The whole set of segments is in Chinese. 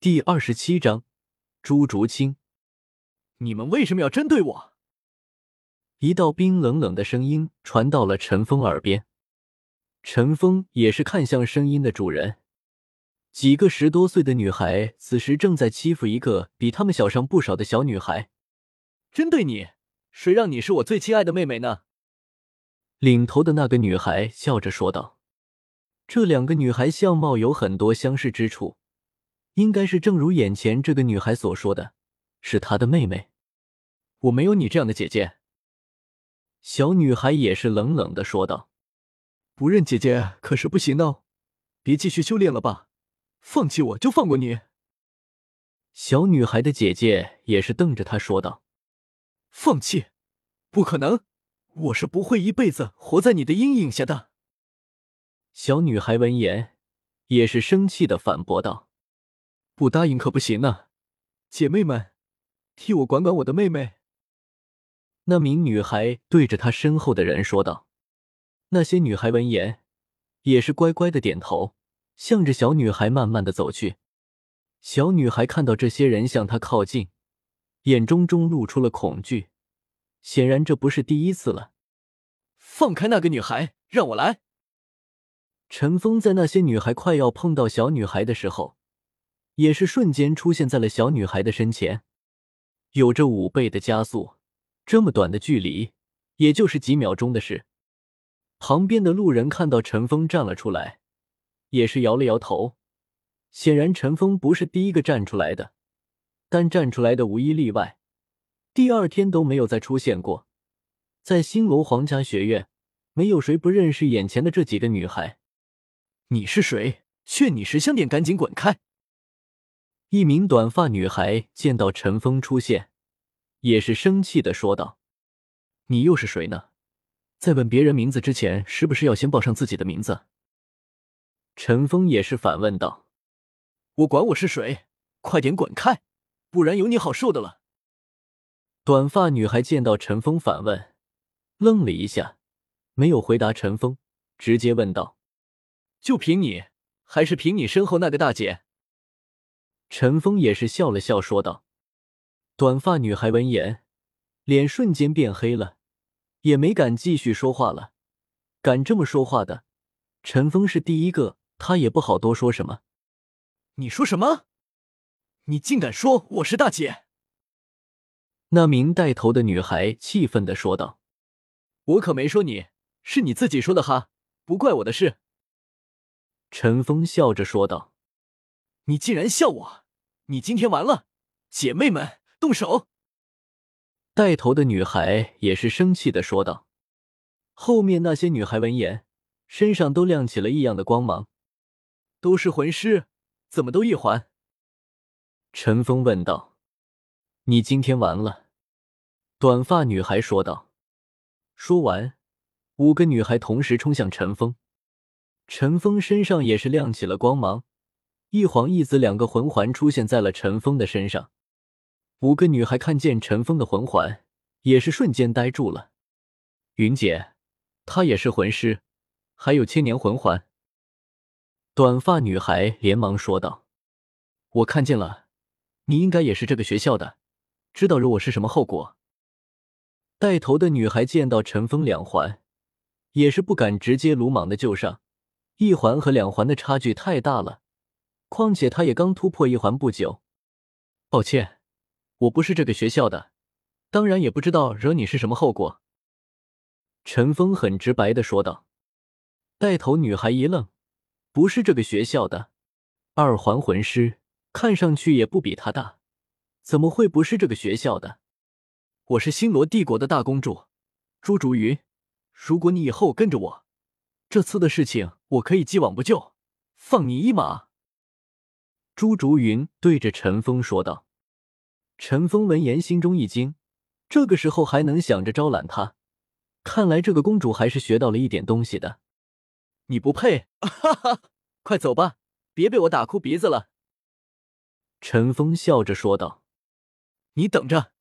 第二十七章，朱竹清，你们为什么要针对我？一道冰冷冷的声音传到了陈峰耳边。陈峰也是看向声音的主人，几个十多岁的女孩此时正在欺负一个比他们小上不少的小女孩。针对你，谁让你是我最亲爱的妹妹呢？领头的那个女孩笑着说道。这两个女孩相貌有很多相似之处。应该是正如眼前这个女孩所说的，是她的妹妹。我没有你这样的姐姐。小女孩也是冷冷的说道：“不认姐姐可是不行哦，别继续修炼了吧，放弃我就放过你。”小女孩的姐姐也是瞪着她说道：“放弃？不可能，我是不会一辈子活在你的阴影下的。”小女孩闻言也是生气的反驳道。不答应可不行呢，姐妹们，替我管管我的妹妹。那名女孩对着她身后的人说道。那些女孩闻言，也是乖乖的点头，向着小女孩慢慢的走去。小女孩看到这些人向她靠近，眼中中露出了恐惧，显然这不是第一次了。放开那个女孩，让我来。陈峰在那些女孩快要碰到小女孩的时候。也是瞬间出现在了小女孩的身前，有着五倍的加速。这么短的距离，也就是几秒钟的事。旁边的路人看到陈峰站了出来，也是摇了摇头。显然，陈峰不是第一个站出来的，但站出来的无一例外，第二天都没有再出现过。在星罗皇家学院，没有谁不认识眼前的这几个女孩。你是谁？劝你识相点，赶紧滚开！一名短发女孩见到陈峰出现，也是生气的说道：“你又是谁呢？在问别人名字之前，是不是要先报上自己的名字？”陈峰也是反问道：“我管我是谁，快点滚开，不然有你好受的了。”短发女孩见到陈峰反问，愣了一下，没有回答陈峰，直接问道：“就凭你，还是凭你身后那个大姐？”陈峰也是笑了笑，说道：“短发女孩闻言，脸瞬间变黑了，也没敢继续说话了。敢这么说话的，陈峰是第一个，他也不好多说什么。你说什么？你竟敢说我是大姐？”那名带头的女孩气愤的说道：“我可没说你，是你自己说的哈，不怪我的事。”陈峰笑着说道。你竟然笑我！你今天完了，姐妹们动手！带头的女孩也是生气的说道。后面那些女孩闻言，身上都亮起了异样的光芒。都是魂师，怎么都一环？陈峰问道。你今天完了。短发女孩说道。说完，五个女孩同时冲向陈峰。陈峰身上也是亮起了光芒。一黄一紫两个魂环出现在了陈峰的身上，五个女孩看见陈峰的魂环，也是瞬间呆住了。云姐，她也是魂师，还有千年魂环。短发女孩连忙说道：“我看见了，你应该也是这个学校的，知道惹我是什么后果。”带头的女孩见到陈峰两环，也是不敢直接鲁莽的就上，一环和两环的差距太大了。况且他也刚突破一环不久，抱歉，我不是这个学校的，当然也不知道惹你是什么后果。陈峰很直白的说道。带头女孩一愣，不是这个学校的，二环魂师看上去也不比他大，怎么会不是这个学校的？我是星罗帝国的大公主朱竹云，如果你以后跟着我，这次的事情我可以既往不咎，放你一马。朱竹云对着陈峰说道：“陈峰闻言心中一惊，这个时候还能想着招揽他，看来这个公主还是学到了一点东西的。你不配！哈哈，快走吧，别被我打哭鼻子了。”陈峰笑着说道。“你等着！”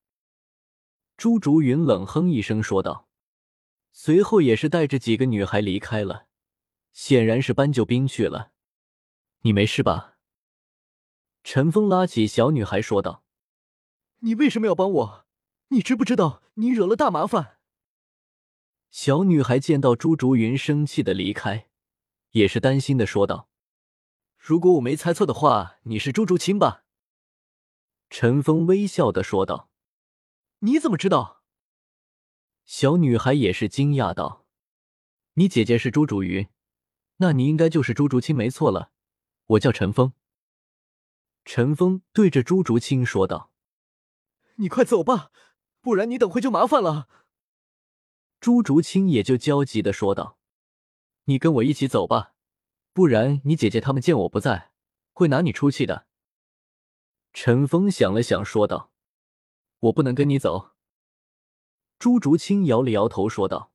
朱竹云冷哼一声说道，随后也是带着几个女孩离开了，显然是搬救兵去了。你没事吧？陈峰拉起小女孩说道：“你为什么要帮我？你知不知道你惹了大麻烦？”小女孩见到朱竹云生气的离开，也是担心的说道：“如果我没猜错的话，你是朱竹清吧？”陈峰微笑的说道：“你怎么知道？”小女孩也是惊讶道：“你姐姐是朱竹云，那你应该就是朱竹清没错了。我叫陈峰。”陈峰对着朱竹清说道：“你快走吧，不然你等会就麻烦了。”朱竹清也就焦急的说道：“你跟我一起走吧，不然你姐姐他们见我不在，会拿你出气的。”陈峰想了想，说道：“我不能跟你走。”朱竹清摇了摇头，说道：“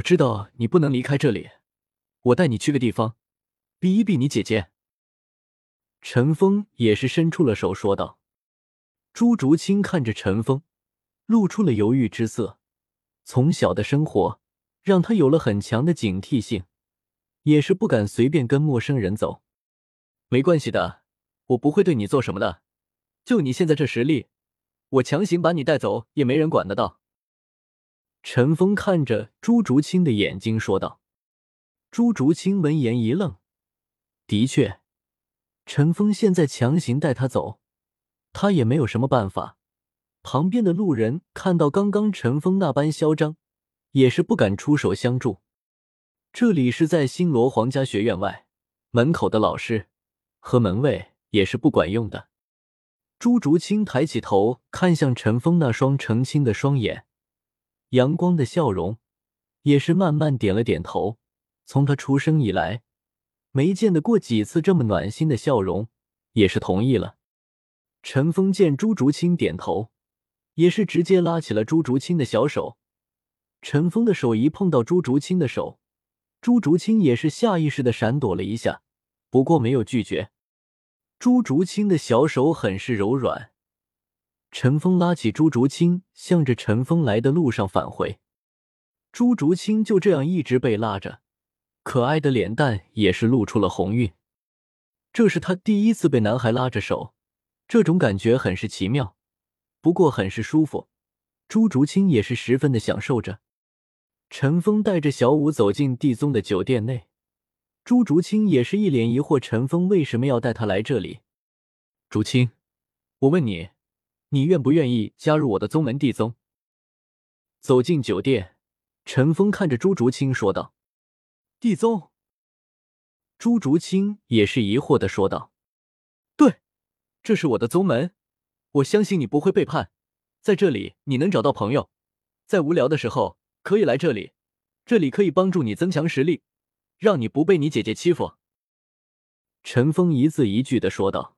我知道你不能离开这里，我带你去个地方，避一避你姐姐。”陈峰也是伸出了手，说道：“朱竹清看着陈峰，露出了犹豫之色。”从小的生活让他有了很强的警惕性，也是不敢随便跟陌生人走。没关系的，我不会对你做什么的。就你现在这实力，我强行把你带走也没人管得到。陈峰看着朱竹清的眼睛说道。朱竹清闻言一愣，的确，陈峰现在强行带他走，他也没有什么办法。旁边的路人看到刚刚陈峰那般嚣张，也是不敢出手相助。这里是在星罗皇家学院外，门口的老师和门卫也是不管用的。朱竹清抬起头看向陈峰那双澄清的双眼，阳光的笑容，也是慢慢点了点头。从他出生以来，没见得过几次这么暖心的笑容，也是同意了。陈峰见朱竹清点头。也是直接拉起了朱竹清的小手，陈峰的手一碰到朱竹清的手，朱竹清也是下意识的闪躲了一下，不过没有拒绝。朱竹清的小手很是柔软，陈峰拉起朱竹清，向着陈峰来的路上返回。朱竹清就这样一直被拉着，可爱的脸蛋也是露出了红晕。这是他第一次被男孩拉着手，这种感觉很是奇妙。不过很是舒服，朱竹清也是十分的享受着。陈峰带着小舞走进地宗的酒店内，朱竹清也是一脸疑惑：陈峰为什么要带他来这里？竹清，我问你，你愿不愿意加入我的宗门地宗？走进酒店，陈峰看着朱竹清说道：“帝宗。”朱竹清也是疑惑的说道：“对，这是我的宗门。”我相信你不会背叛，在这里你能找到朋友，在无聊的时候可以来这里，这里可以帮助你增强实力，让你不被你姐姐欺负。”陈峰一字一句的说道。